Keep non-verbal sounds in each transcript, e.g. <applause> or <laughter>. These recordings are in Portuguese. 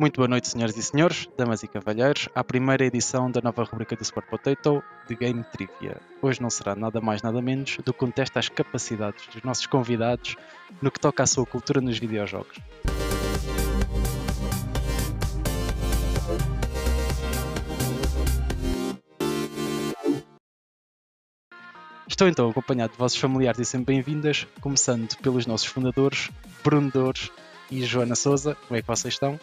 Muito boa noite, senhoras e senhores, damas e cavalheiros, à primeira edição da nova rubrica do Sport Potato de Game Trivia. Hoje não será nada mais nada menos do que um teste às capacidades dos nossos convidados no que toca à sua cultura nos videojogos. Estou então acompanhado de vossos familiares e sempre bem-vindas, começando pelos nossos fundadores, Bruno Dores e Joana Souza. Como é que vocês estão?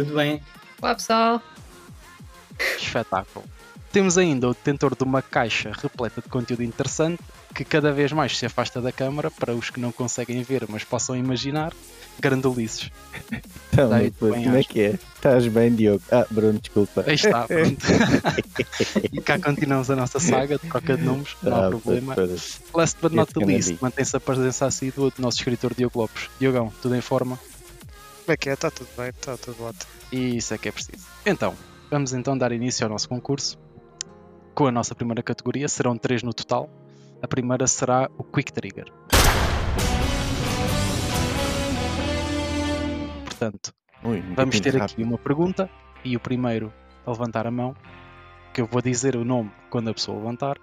Tudo bem? Olá pessoal. Espetáculo. Temos ainda o detentor de uma caixa repleta de conteúdo interessante que cada vez mais se afasta da câmara para os que não conseguem ver, mas possam imaginar. Grande Ulisses. Então, Daí, depois, bem como é que é? Estás bem, Diogo? Ah, Bruno, desculpa. Aí está, pronto. <laughs> e cá continuamos a nossa saga de troca de nomes, não há Ah, problema. Last but not least, mantém-se a presença assídua do nosso escritor Diogo Lopes. Diogão, tudo em forma? Como é que é? Está tudo bem, está tudo ótimo. E isso é que é preciso. Então, vamos então dar início ao nosso concurso. Com a nossa primeira categoria, serão três no total. A primeira será o Quick Trigger. Portanto, Ui, vamos ter rápido. aqui uma pergunta e o primeiro a levantar a mão, que eu vou dizer o nome quando a pessoa levantar,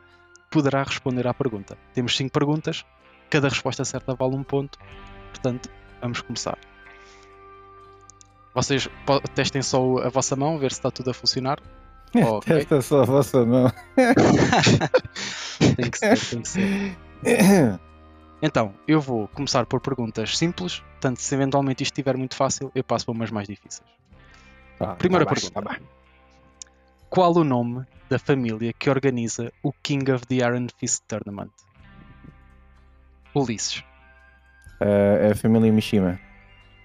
poderá responder à pergunta. Temos cinco perguntas, cada resposta certa vale um ponto, portanto, vamos começar. Vocês testem só a vossa mão, ver se está tudo a funcionar. ok. Testa só a vossa mão. <laughs> Tem que ser, tem que ser. Então, eu vou começar por perguntas simples, portanto, se eventualmente isto estiver muito fácil, eu passo para umas mais difíceis. Ah, Primeira tá pergunta. tá bem. Qual o nome da família que organiza o King of the Iron Fist Tournament? Ulisses. Ah, é a família Mishima.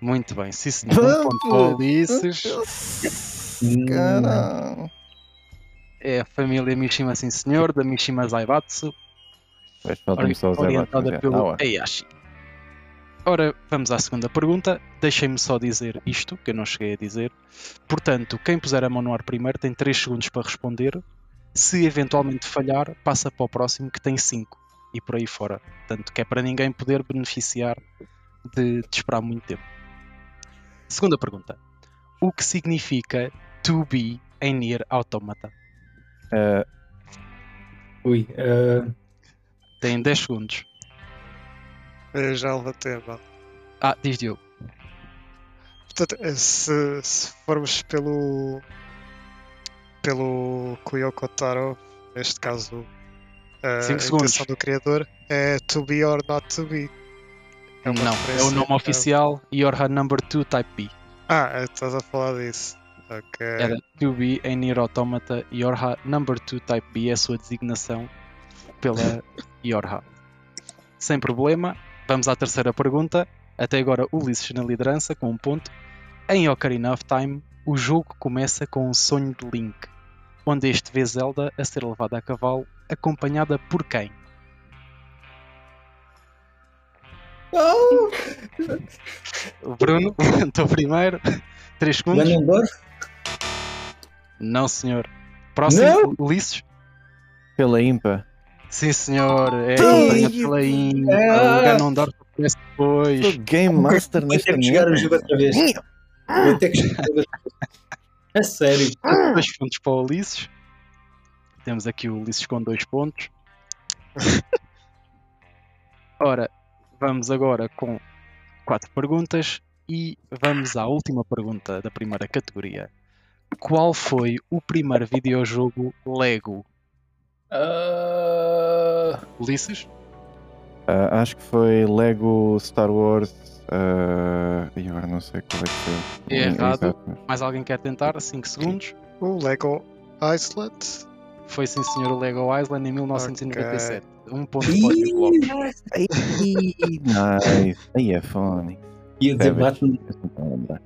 Muito bem, sim senhor. Um ponto para o Ulisses. Caramba. É a família Mishima, sim senhor, da Mishima Zaibatsu, orientada abates, pelo é. Ah. Heihachi. Ora, vamos à segunda pergunta. Deixem-me só dizer isto, que eu não cheguei a dizer. Portanto, quem puser a mão no ar primeiro tem 3 segundos para responder. Se eventualmente falhar, passa para o próximo que tem 5 e por aí fora. Portanto, que é para ninguém poder beneficiar de, de esperar muito tempo. Segunda pergunta. O que significa to be em Nier Automata? Ah, Ui, ah, Tem 10 segundos. Eu já levantei a mão. Ah, diz Diogo. Portanto, eh, se, se formos pelo. pelo Kuyoko Taro, neste caso a Cinco intenção do criador, é to be or not to be. É Não, é o nome oficial Yorha Number 2 Type B. Ah, estás a falar disso. Ok. Era to be em Nier Automata Yorha Number 2 Type B é a sua designação pela <laughs> Yorha. Sem problema, vamos à terceira pergunta. Até agora Ulisses na liderança com um ponto. Em Ocarina of Time, o jogo começa com um sonho de Link, onde este vê Zelda a ser levada a cavalo, acompanhada por quem? Oh, O Bruno, estou primeiro. 3 segundos. Ganondorf? Não, senhor. Próximo, Não? Ulisses. pela IMPA. Sim, senhor. É a pela Inca. ah. O Ganondorf aparece depois. Sou Game Master Vou ter que jogar o jogo outra vez. Vou ter que jogar outra vez. A sério. Dois pontos para o Ulisses. Temos aqui o Ulisses com dois pontos. <laughs> Ora, vamos agora com quatro perguntas e vamos à última pergunta da primeira categoria. Qual foi o primeiro videojogo Lego? Ah, Ulisses? Ah, acho que foi Lego Star Wars. ah, e agora não sei qual é que foi. É errado. Mais alguém quer tentar? 5 segundos. O Lego Island. Foi sim senhor o Lego Island em 1997. Um ponto ih, nice. Aí é funny. Ia dizer? Batman. Eu não estou a lembrar.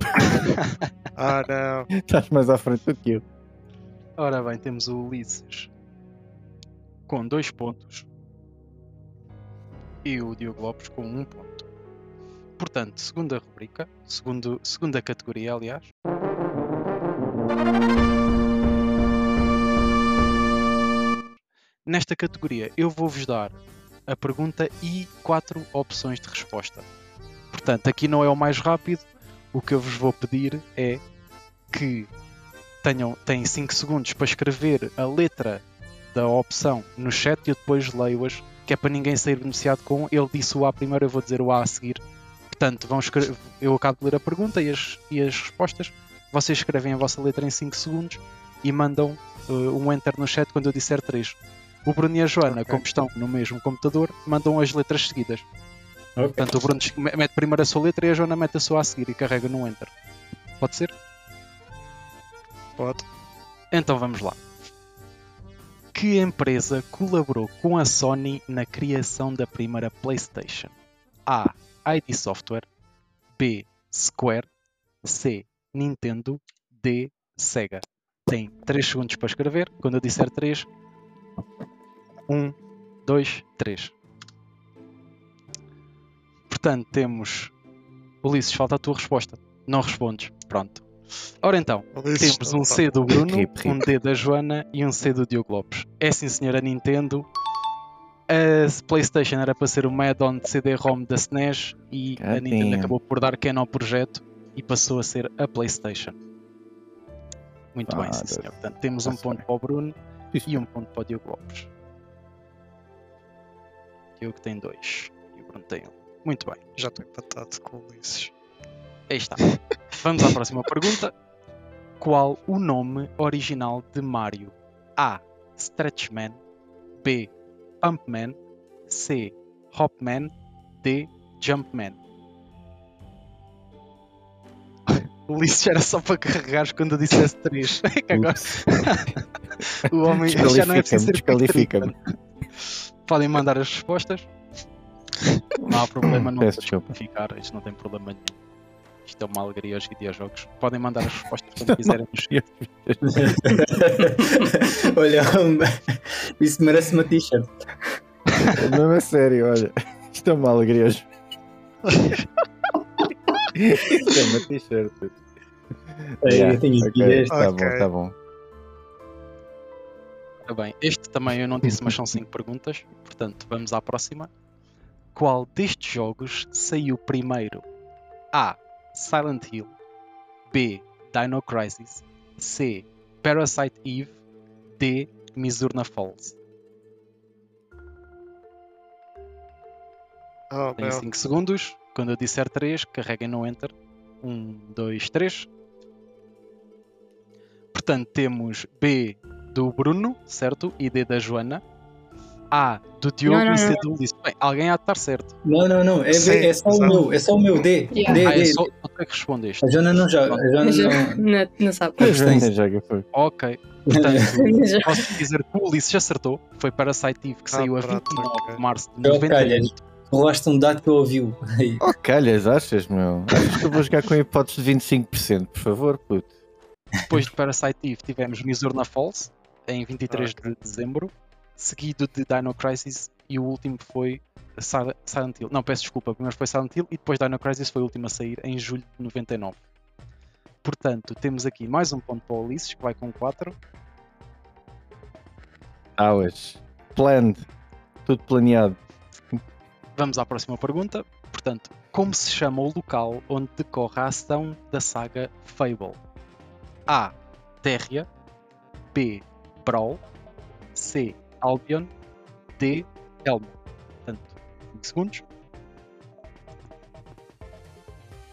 <laughs> Ah, não. Estás mais à frente do que eu. Ora bem, temos o Ulisses com dois pontos e o Diogo Lopes com um ponto. Portanto, segunda rubrica, segundo, segunda categoria, aliás. Nesta categoria, eu vou-vos dar a pergunta e quatro opções de resposta. Portanto, aqui não é o mais rápido, o que eu vos vou pedir é que tenham têm 5 segundos para escrever a letra da opção no chat e eu depois leio-as, que é para ninguém sair beneficiado com ele disse o A primeiro, eu vou dizer o A a seguir. Portanto, vão escrever, eu acabo de ler a pergunta e as, e as respostas. Vocês escrevem a vossa letra em 5 segundos e mandam uh, um enter no chat quando eu disser 3. O Bruno e a Joana, Ok. como estão no mesmo computador, mandam as letras seguidas. Ok. Portanto, o Bruno me- mete primeiro a sua letra e a Joana mete a sua a seguir e carrega no enter. Pode ser? Pode. Então vamos lá. Que empresa colaborou com a Sony na criação da primeira PlayStation? A. ID Software. B. Square. C. Nintendo. D. Sega. Tem 3 segundos para escrever. Quando eu disser 3, 1, 2, 3. Portanto, temos. Ulisses, falta a tua resposta. Não respondes. Pronto. Ora então, Ulisses, temos um. C do Bruno, Rip, rip. um D da Joana e um C do Diogo Lopes. É sim, senhora Nintendo. A PlayStation era para ser um add-on de CD-ROM da SNES e a God Nintendo damn. acabou por dar Ken ao projeto e passou a ser a PlayStation. Muito bem, sim, Ah, senhor. Portanto, temos um ponto para o Bruno e um ponto para o Diogo Lopes. Diogo tem dois e o Bruno tem um. Muito bem. Já estou empatado com o Ulisses. Aí está. <laughs> Vamos à próxima pergunta. Qual o nome original de Mario? A. Stretchman. B. Pumpman. C. Hopman. D. Jumpman. <laughs> O Ulisses era só para carregares quando eu dissesse 3. <laughs> Agora o homem já não é preciso ser Desqualifica-me. Podem mandar as respostas. Não há problema, não Peço desculpa. desqualificar, isto não tem problema nenhum. Isto é uma alegria aos videojogos. Podem mandar as respostas quando quiserem. <laughs> <laughs> Olha, <laughs> isso merece uma t-shirt. Não é sério, olha. Isto é uma alegria. hoje. Isto é uma t-shirt. Aí, Yeah, eu tenho aqui ok, deste. Tá bom, tá bom. Ora bem, este também eu não disse, mas são 5 perguntas. Portanto, vamos à próxima. Qual destes jogos saiu primeiro? A. Silent Hill. B. Dino Crisis. C. Parasite Eve. D. Misurna Falls. Oh, Tem meu. 5 segundos. Quando eu disser 3, carreguem no Enter. 1, 2, 3. Portanto, temos B do Bruno, certo? E D da Joana. A do Diogo Não, não, e C não. do Ulisses. Bem, alguém há de estar certo. Não, não, não. É, Sim, é só o meu. É só o meu. D. Yeah. D, Ah, é D. só só tu é que respondeste. A Joana não joga. A Joana não. <laughs> Não, não sabe. A Joana joga foi. Ok. Portanto, <laughs> posso dizer que o Ulisses acertou. Foi Parasite Eve, que Ah, saiu a pronto, 29 ok. de março de Jogo 98. calhas. Rolaste um dado que eu ouviu. Oh, calhas, achas, meu? Achas que eu vou jogar com hipóteses de 25%, por favor, puto? Depois de Parasite Eve tivemos Misurna Falls, em 23 Ok. de dezembro. Seguido de Dino Crisis. E o último foi Sil- Silent Hill. Não, peço desculpa. Primeiro foi Silent Hill e depois Dino Crisis foi o último a sair em julho de 99. Portanto, temos aqui mais um ponto para o Ulisses, que vai com 4. Hours. Planned. Tudo planeado. Vamos à próxima pergunta. Portanto, como se chama o local onde decorre a ação da saga Fable? A. Terria. B. Brawl. C. Albion. D. Elmo. Portanto, 5 segundos.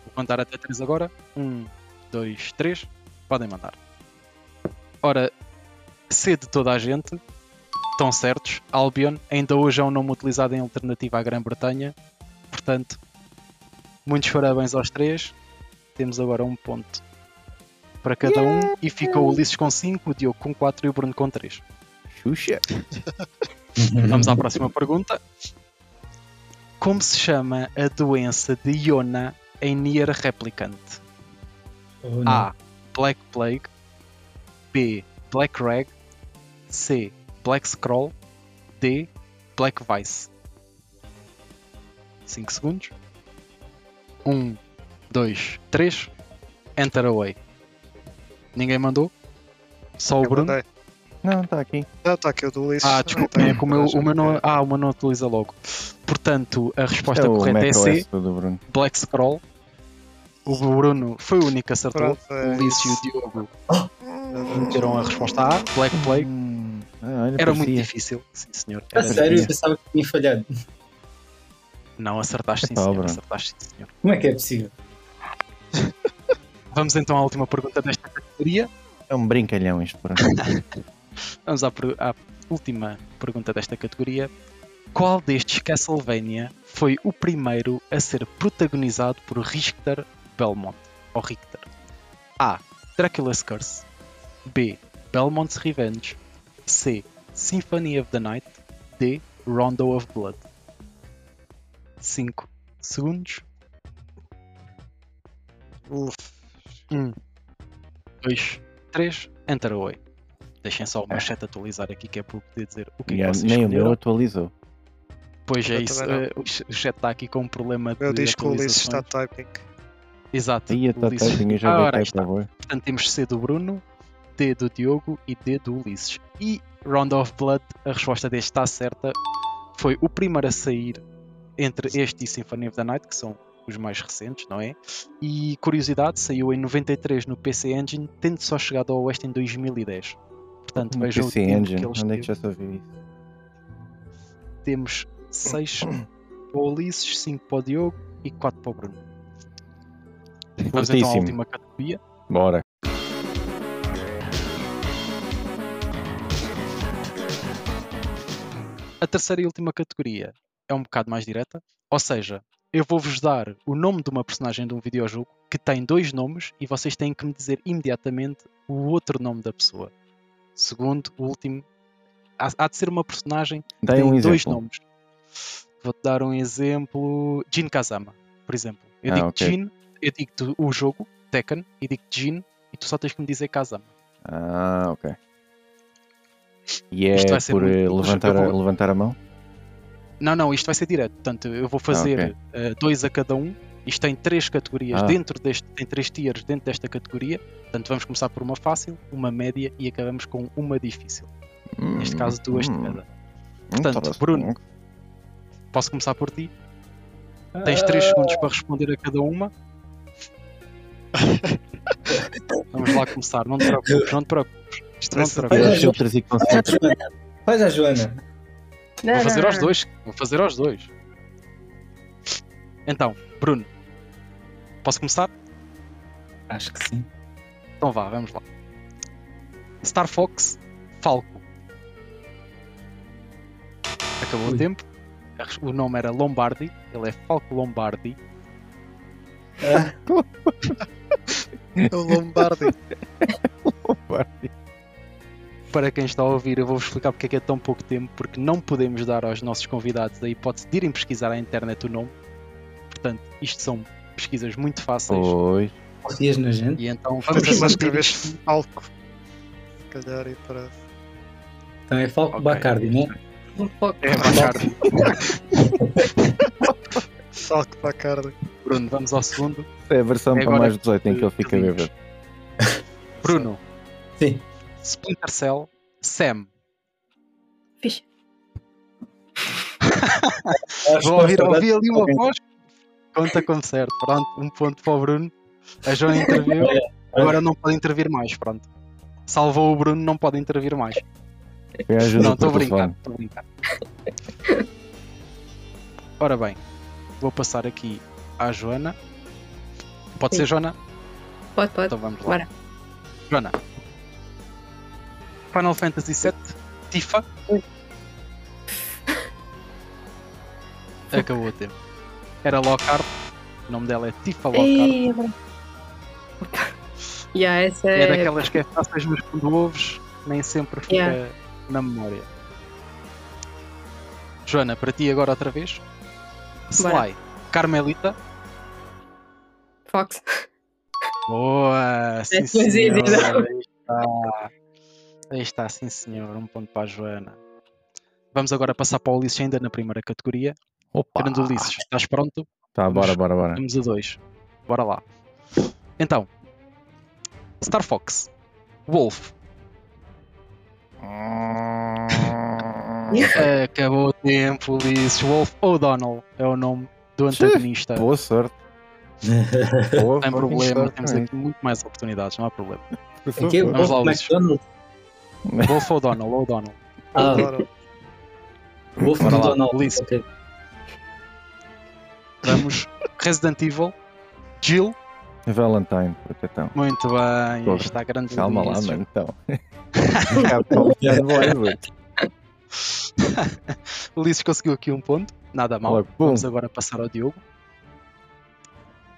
Vou contar até 3 agora. 1, 2, 3. Podem mandar. Ora, C de toda a gente. Estão certos. Albion ainda hoje é um nome utilizado em alternativa à Grã-Bretanha. Portanto, muitos parabéns aos três. Temos agora um ponto para cada um e fica o Ulisses com 5, o Diogo com 4 e o Bruno com 3. Xuxa. <laughs> Vamos à próxima pergunta. Como se chama a doença de Iona em Nier Replicant? Oh. A. Black Plague. B. Black Rag. C. Black Scroll. D. Black Vice. 5 segundos. 1, 2, 3. Enter away. Ninguém mandou? Só o Eu Bruno? mandei. Não, está aqui. Não, está aqui o do Ulisses. Ah, desculpa, tem. é que o meu, Já o meu não, ah, o meu não utiliza logo. Portanto, a resposta é correta é C. Black Scroll. O Bruno foi o único que acertou. Pronto, é o Ulisses e o Diogo meteram a resposta A, Black Plague. Hum, ah, olha, Era muito difícil, sim senhor. A sério, eu pensava que tinha falhado. Não, acertaste sim Epá, senhor. Acertaste sim senhor. Como é que é possível? <laughs> Vamos então à última pergunta desta É um brincalhão isto, por <laughs> Vamos à, à última pergunta desta categoria. Qual destes Castlevania foi o primeiro a ser protagonizado por Richter Belmont? Ou Richter? A. Dracula's Curse. B. Belmont's Revenge. C. Symphony of the Night. D. Rondo of Blood. 5 segundos. Uf, 1, 2, 3. Enter away. Deixem só o meu chat atualizar aqui que é para eu poder dizer o que é que vocês Nem o meu atualizou. Pois é Eu isso, eh, o ch- o chat está aqui com um problema de meu diz que o Ulisses está typing. Exato. Aí está typing, eu já Ah, ora, está. o Portanto, temos C do Bruno, D do Diogo e D do Ulisses. E Round of Blood, a resposta deste está certa. Foi o primeiro a sair entre este e Symphony of the Night, que são os mais recentes, não é? E curiosidade, saiu em 93 no PC Engine, tendo só chegado ao Oeste em 2010. Portanto, No vejam o PC tempo Engine, que eles onde é que já ouviu isso? Temos 6 para o Ulisses, 5 para o Diogo e 4 para o Bruno. Vamos então à última categoria. Bora. A terceira e última categoria é um bocado mais direta, ou seja, eu vou-vos dar o nome de uma personagem de um videojogo que tem dois nomes e vocês têm que me dizer imediatamente o outro nome da pessoa. Segundo, último, há, há de ser uma personagem que Dá tem um dois exemplo. nomes. Vou-te dar um exemplo: Jin Kazama, por exemplo. Eu Ah, digo ok. Jin, eu digo o jogo, Tekken, e digo Jin, e tu só tens que me dizer Kazama. Ah, ok. E é Isto vai ser por eh, levantar, levantar a mão? Não, não, isto vai ser direto. Portanto, eu vou fazer eh, dois a cada um. Isto tem três categorias Ah. dentro deste, tem três tiers dentro desta categoria. Portanto, vamos começar por uma fácil, uma média e acabamos com uma difícil. Neste caso, duas de Hum, cada. hum, Portanto. Bruno. Posso começar por ti? Tens 3 segundos para responder a cada uma. <laughs> Vamos lá começar, não te preocupes, não te preocupes. Isto Não te preocupes. Faz a. Joana. Não, Vou fazer não, aos não. dois. Vou fazer aos dois. Então, Bruno, posso começar? Acho que sim. Então vá, vamos lá. Star Fox, Falco. Acabou o Ui. tempo. A res- O nome era Lombardi. Ele é Falco Lombardi. Ah, <laughs> O Lombardi. <laughs> Para quem está a ouvir, eu vou-vos explicar porque é que é tão pouco tempo, porque não podemos dar aos nossos convidados a hipótese de irem pesquisar à internet o nome. Portanto, isto são pesquisas muito fáceis. Pois. Corrias na gente. E então vamos Vamos só escrever Falco. Se calhar e para. Então é Falco Ok. Bacardi, não é? É Bacardi. <laughs> Falco Bacardi. Bruno, vamos ao segundo. É a versão É para mais 18 em que ele fica bêbado. Bruno, Sim. Splinter Cell, Sam. Fixe. Vou ouvir, ouvi ali uma voz. Conta como certo. Pronto, um ponto para o Bruno. A Joana <laughs> interviu. Agora não pode intervir mais. Pronto. Salvou o Bruno, não pode intervir mais. Não, estou a brincar. Estou a brincar. Ora bem, vou passar aqui à Joana. Pode Sim. ser Joana? Pode, pode. Então vamos lá. Bora. Joana. Final Fantasy VII, Tifa. Acabou o tempo. Era Lockhart. O nome dela é Tifa Lockhart. Agora. Yeah, essa É é. daquelas que é fáceis, mas quando ouves, nem sempre fica Yeah. na memória. Joana, para ti agora outra vez. Bora. Sly, Carmelita. Fox. Boa! Sim, Aí está. Sim, senhor. Um ponto para a Joana. Vamos agora passar para o Ulisses ainda na primeira categoria. Opa! Grande Ulisses, estás pronto? Tá, bora, bora, bora. Vamos a dois. Bora lá. Então, Star Fox, Wolf. <laughs> Acabou o tempo, Ulisses. Wolf O'Donnell é o nome do antagonista Boa sorte. <laughs> Boa, Sem boa problema, temos aqui muito mais oportunidades, não há problema. Aqui lá, o Ulisses. McDonald's. Wolf ou Donald? Ou Donald? Ah, lá, Donald. Ulisses. Ok. Vamos. Resident Evil. Jill. Valentine, protetão. Muito bem. Porra. Está grande Calma lá, mano, então. <laughs> Calma, Ulisses conseguiu aqui um ponto. Nada mal. Vamos agora passar ao Diogo.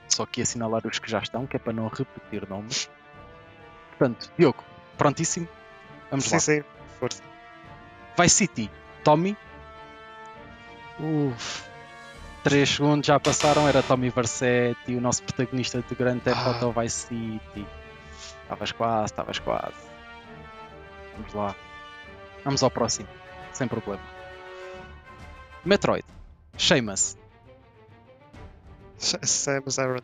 Só que assinalar os que já estão, que é para não repetir nomes. Portanto, Diogo, prontíssimo? Vamos sim, lá. sim. Força. Vice City, Tommy. Uf. 3 segundos já passaram, era Tommy Versetti, o nosso protagonista de Grand Theft Ah. Auto Vice City. Estavas quase, estavas quase. Vamos lá. Vamos ao próximo, sem problema. Metroid, Sheamus. Samus Aran.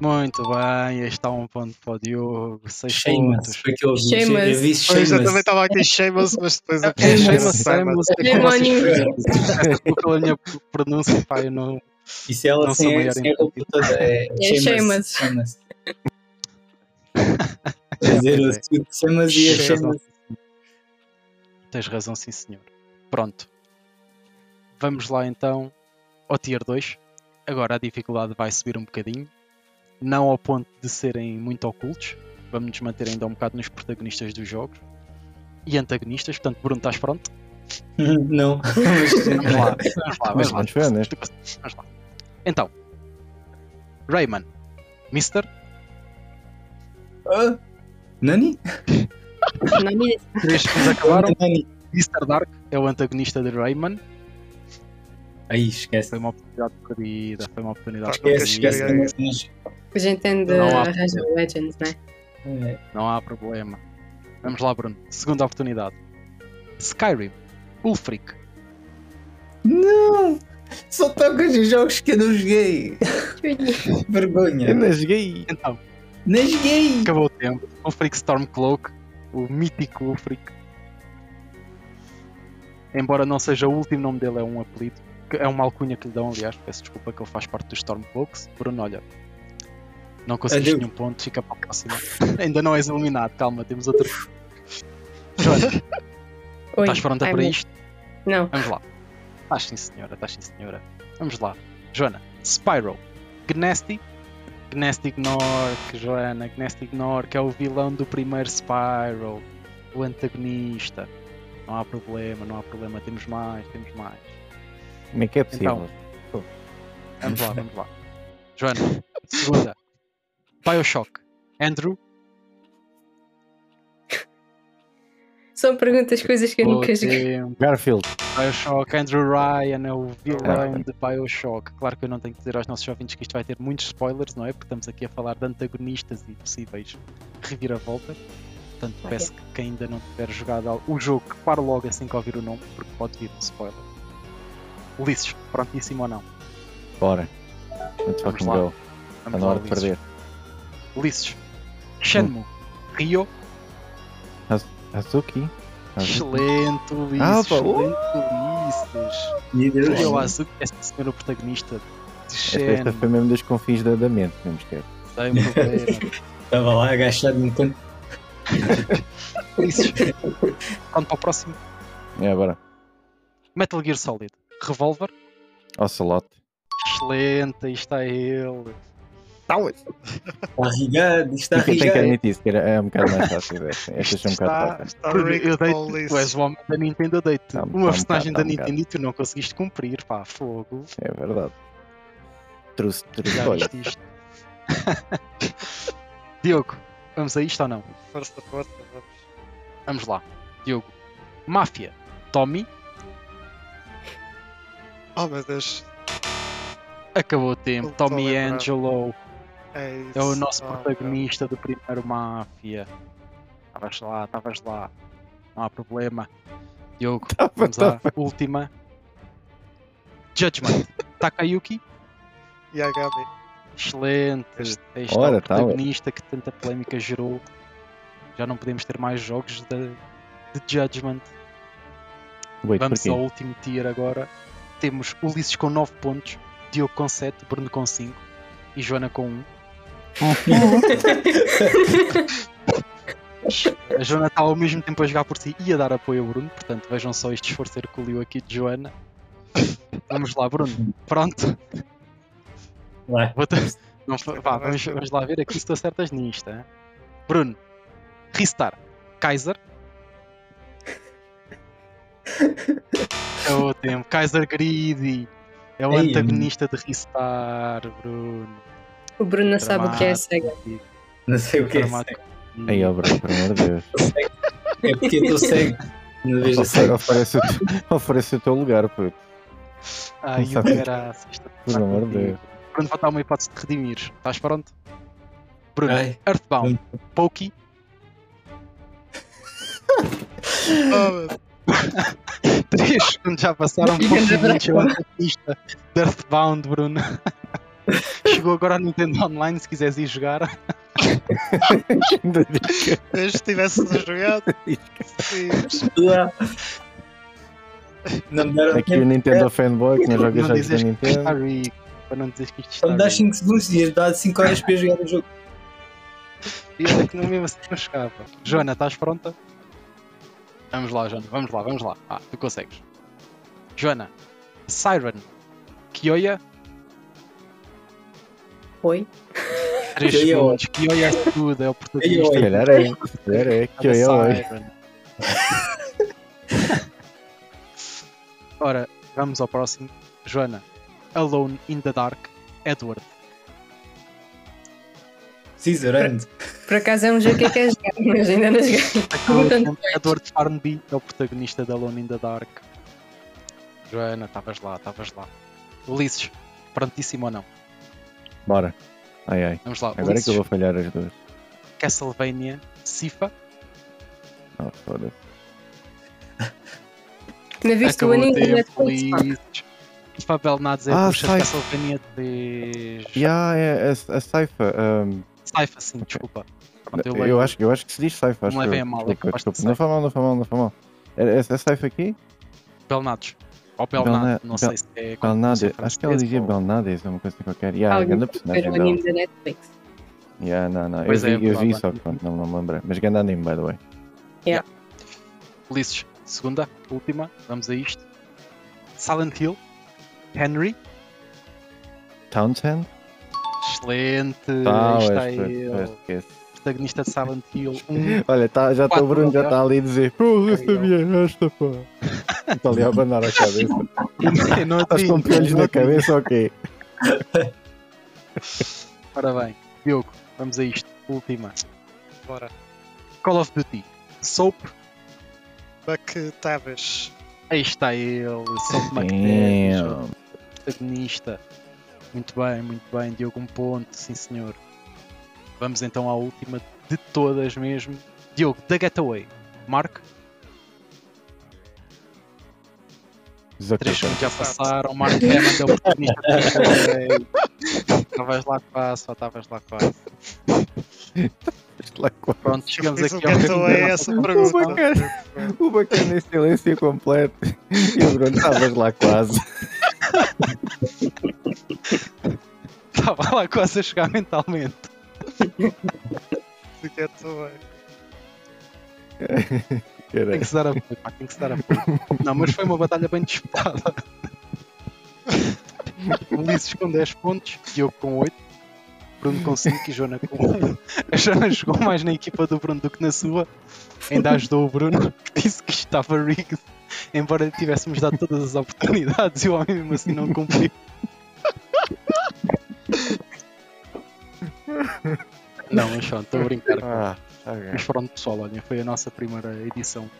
Muito bem, este está um ponto para o Diogo. 6 Sheamus. pontos. Foi que eu ouvi. Sheamus. Eu vi Pois, eu Sheamus. também estava aqui Sheamus, mas depois eu É pensei Sheamus. Samus, é Desculpa pela minha pronúncia, pá, eu não. E se ela Não sou sem, maior sem a é, É Sheamus. Sheamus. <laughs> Quer dizer, o Sheamus e a. Sheamus. Tens razão, sim senhor. Pronto. Vamos lá então ao Tier 2. Agora a dificuldade vai subir um bocadinho. Não ao ponto de serem muito ocultos. Vamos nos manter ainda um bocado nos protagonistas dos jogos. E antagonistas. Portanto, Bruno, estás pronto? <laughs> Não. <laughs> Vamos lá. Vamos lá, Mas vamos lá. vamos ver, né? Vamos lá. Então. Rayman. Mister. Ah, Nani? <laughs> Nani? Três acabaram. Nani. Mr. Dark é o antagonista de Rayman. Aí, esquece. Foi uma oportunidade perdida. Foi uma oportunidade Pá, Esquece, perdida. esquece. A gente de Não há- arranjar Legends, né? é, Não há problema. Vamos lá, Bruno. Segunda oportunidade. Skyrim. Ulfric. Não! Só tocas em jogos que eu não joguei. <laughs> Eu Vergonha. não joguei. Então, Não joguei. acabou o tempo. Ulfric Stormcloak. O mítico Ulfric. Embora não seja o último nome dele, é um apelido. que É uma alcunha que lhe dão, aliás. Peço desculpa que ele faz parte dos Stormcloaks. Bruno, olha. Não conseguiste nenhum ponto, fica para a próxima. <laughs> Ainda não és eliminado, calma, temos outro. Joana, <laughs> Oi. estás pronta para isto? Não. Vamos lá. Estás sim, senhora, estás sim, senhora. Vamos lá. Joana, Spyro, Gnasty, Gnasty Ignore, que Joana, Gnasty Ignore, que é o vilão do primeiro Spyro, o antagonista. Não há problema, não há problema, temos mais, temos mais. Como é que é possível? Então. Vamos lá, vamos lá. Joana, segunda. Bioshock, Andrew, São perguntas, coisas que eu nunca joguei. Garfield. Bioshock, Andrew Ryan é o vilão Ah. de Bioshock. Claro que eu não tenho que dizer aos nossos ouvintes que isto vai ter muitos spoilers, não é? Porque estamos aqui a falar de antagonistas e possíveis reviravoltas. Portanto, Ok. peço que quem ainda não tiver jogado o jogo que pare logo assim que ouvir o nome, porque pode vir um spoiler. Ulisses, prontíssimo ou não? Bora. Let's fucking lá. go. Vamos Está na lá, hora de Ulisses. perder. Ulisses, Shenmue, Rio, Azuki. Azuki. excelente Ulisses, Ah, excelente Ulisses. Meu Deus. Azuki, essa senhora protagonista de Esta, esta Shenmue, foi mesmo dos confins da, da mente, mesmo esquece. sem problema. <laughs> Estava lá agachado no canto. <laughs> Ulisses, pronto para o próximo. É, bora. Metal Gear Solid, Revolver, Ocelot. excelente, aí está ele. Está rigado, isto está Tem que admitir isso, que era, é um bocado mais fácil. esta. Estas são um bocado Está, eu para dei o tu és o homem da Nintendo, eu dei-te Tá- uma tá personagem da tá um Nintendo e tu não conseguiste cumprir, pá, fogo. É verdade. Trouxe, trouxe. Já Olha, isto. <laughs> Diogo, vamos a isto ou não? Força, força, vamos. Vamos lá. Diogo, Máfia, Tommy, Oh meu Deus. acabou o tempo. A Tommy lembrar. Angelo É, isso. é o nosso Oh, protagonista do primeiro Máfia. Estavas lá, estavas lá. Não há problema. Diogo, Tava, vamos à tava. última. Judgment, <laughs> Takayuki. meu. Yagami. Excelente. Aí está Ora, o tá, ué. protagonista que tanta polémica gerou. Já não podemos ter mais jogos de, de Judgment. wait, Vamos porquê? ao último tier agora. Temos Ulisses com 9 pontos, Diogo com 7, Bruno com 5. e Joana com 1. A Joana está ao mesmo tempo a jogar por si e a dar apoio ao Bruno, portanto vejam só este esforço hercúleo aqui de Joana. Vamos lá, Bruno. Pronto. Vai. Vou fa- vá, vamos, vamos lá ver aqui se tu acertas nisto. hein? Bruno, Ristar, Kaiser. É o tempo. Kaiser Greedy. É o Ei, antagonista de Ristar, Bruno. O Bruno não sabe o que é SEGA. Não sei o que é. Dramático. Aí, ó, Bruno, pelo amor de Deus. É porque eu estou cego. Não vejo cego. Oferece, o teu- <laughs> oferece o teu lugar, puto. Ai, o caraças. está Pelo amor de. Deus. Bruno, vou dar uma hipótese de redimir. Estás pronto? Bruno, Ai. Earthbound, Pokey, <laughs> Oh, 3 <laughs> segundos já passaram. Pokey Ninja, o antagonista de Earthbound, Bruno. <laughs> Chegou agora ao Nintendo Online, se quiseres ir jogar. desde que tivesse jogado. Sim. Ah. Não deram Aqui o. Nintendo fanboy que não joga jogos da Nintendo. rico. Para não dizer que isto está dás rico. 5 segundos e ias dar 5 horas para jogar o jogo. E olha que não mesmo assim não chegava. Joana, estás pronta? Vamos lá, Joana, vamos lá, vamos lá. Ah, tu consegues. Joana, Siren, Kioya, Oi. 3 Kioya. segundos. Kioya é tudo, é o protagonista. Se calhar é, se calhar é, que hoje. Siren. <laughs> Ora, vamos ao próximo. Joana, Alone in the Dark, Edward. Caesarando. Por acaso é um jogo que eu quero jogar, mas ainda não joguei. Edward Farnby é o protagonista da Alone in the Dark. Joana, estavas lá, estavas lá. Ulisses, prontíssimo ou não? Bora. Ai ai. Vamos lá. Agora é que Ulisses, eu vou falhar as duas. Castlevania, Sifa. Oh, foda-se. <laughs> Não viste o anime da Netflix? Ulisses. Papel nada dizer Ah, puxa sai. Castlevania 3. Yeah, é, é, a Saifa. um, Saifa, sim, desculpa. Pronto, eu, lembro. acho, eu acho que se diz Saifa. acho Não levem eu. a mal, é Desculpa, de desculpa. Não foi mal, não foi mal, não foi mal. É, é, é Saifa aqui? Belnados. Ou Belna- Belnado, não Bel- sei se é. como Belnade. pronuncia Acho que ela dizia ou- Belnades, ou uma coisa assim qualquer. Yeah, Alguém grande personagem o dela. anime da Netflix. Yeah, não, não. Eu Pois vi, é, eu vi só que pronto, não, não me lembrei. Mas grande anime, by the way. Ulisses, segunda, última, vamos a isto. Silent Hill, Henry, Townsend? excelente, aí está esquece. protagonista de Silent Hill 1. <laughs> Olha, tá, já o Bruno, já está ali a dizer Porra, eu sabia esta, pá. Está ali a abanar a cabeça. Não Estás com piolhos na cabeça ou quê? Ora bem, Diogo, vamos a isto, última. Bora. Call of Duty, Soap, Buck Tavish. aí está ele, Soap. McTavish, protagonista. Muito bem, muito bem, Diogo, um ponto, sim senhor. Vamos então à última de todas mesmo. Diogo, The Getaway, Mark, Três já passaram. Mark Hammond é o protagonista. Estavas lá quase, só estavas lá quase. Pronto, chegamos aqui o ao fim da essa pergunta. O bacana, o bacana em silêncio completo. E o Bruno, estavas lá quase. Estava lá quase a chegar mentalmente. The <laughs> Tem que se dar apoio, pá, tem que se dar apoio. Não, mas foi uma batalha bem disputada. <laughs> Ulisses com 10 pontos, Diogo com 8, Bruno com 5 e Joana com 1. A Joana jogou mais na equipa do Bruno do que na sua. Ainda ajudou o Bruno, que disse que estava rigged. Embora lhe tivéssemos dado todas as oportunidades e o homem mesmo assim não cumpriu. Não, mas estou a brincar. Ah, ok. Mas pronto, pessoal, olhem, foi a nossa primeira edição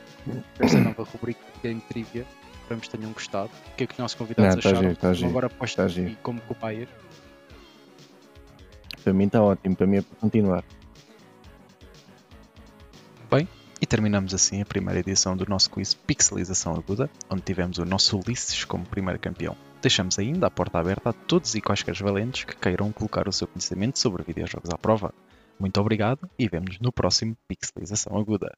desta nova rubrica de Game Trivia. Esperamos que tenham gostado. O que é que os nossos convidados Não, tá acharam? giro, tá giro, Agora posto tá aqui giro. como copaias. Para mim está ótimo, para mim é para continuar. E terminamos assim a primeira edição do nosso quiz Pixelização Aguda, onde tivemos o nosso Ulisses como primeiro campeão. Deixamos ainda a porta aberta a todos e quaisquer valentes que queiram colocar o seu conhecimento sobre videojogos à prova. Muito obrigado e vemo-nos no próximo Pixelização Aguda.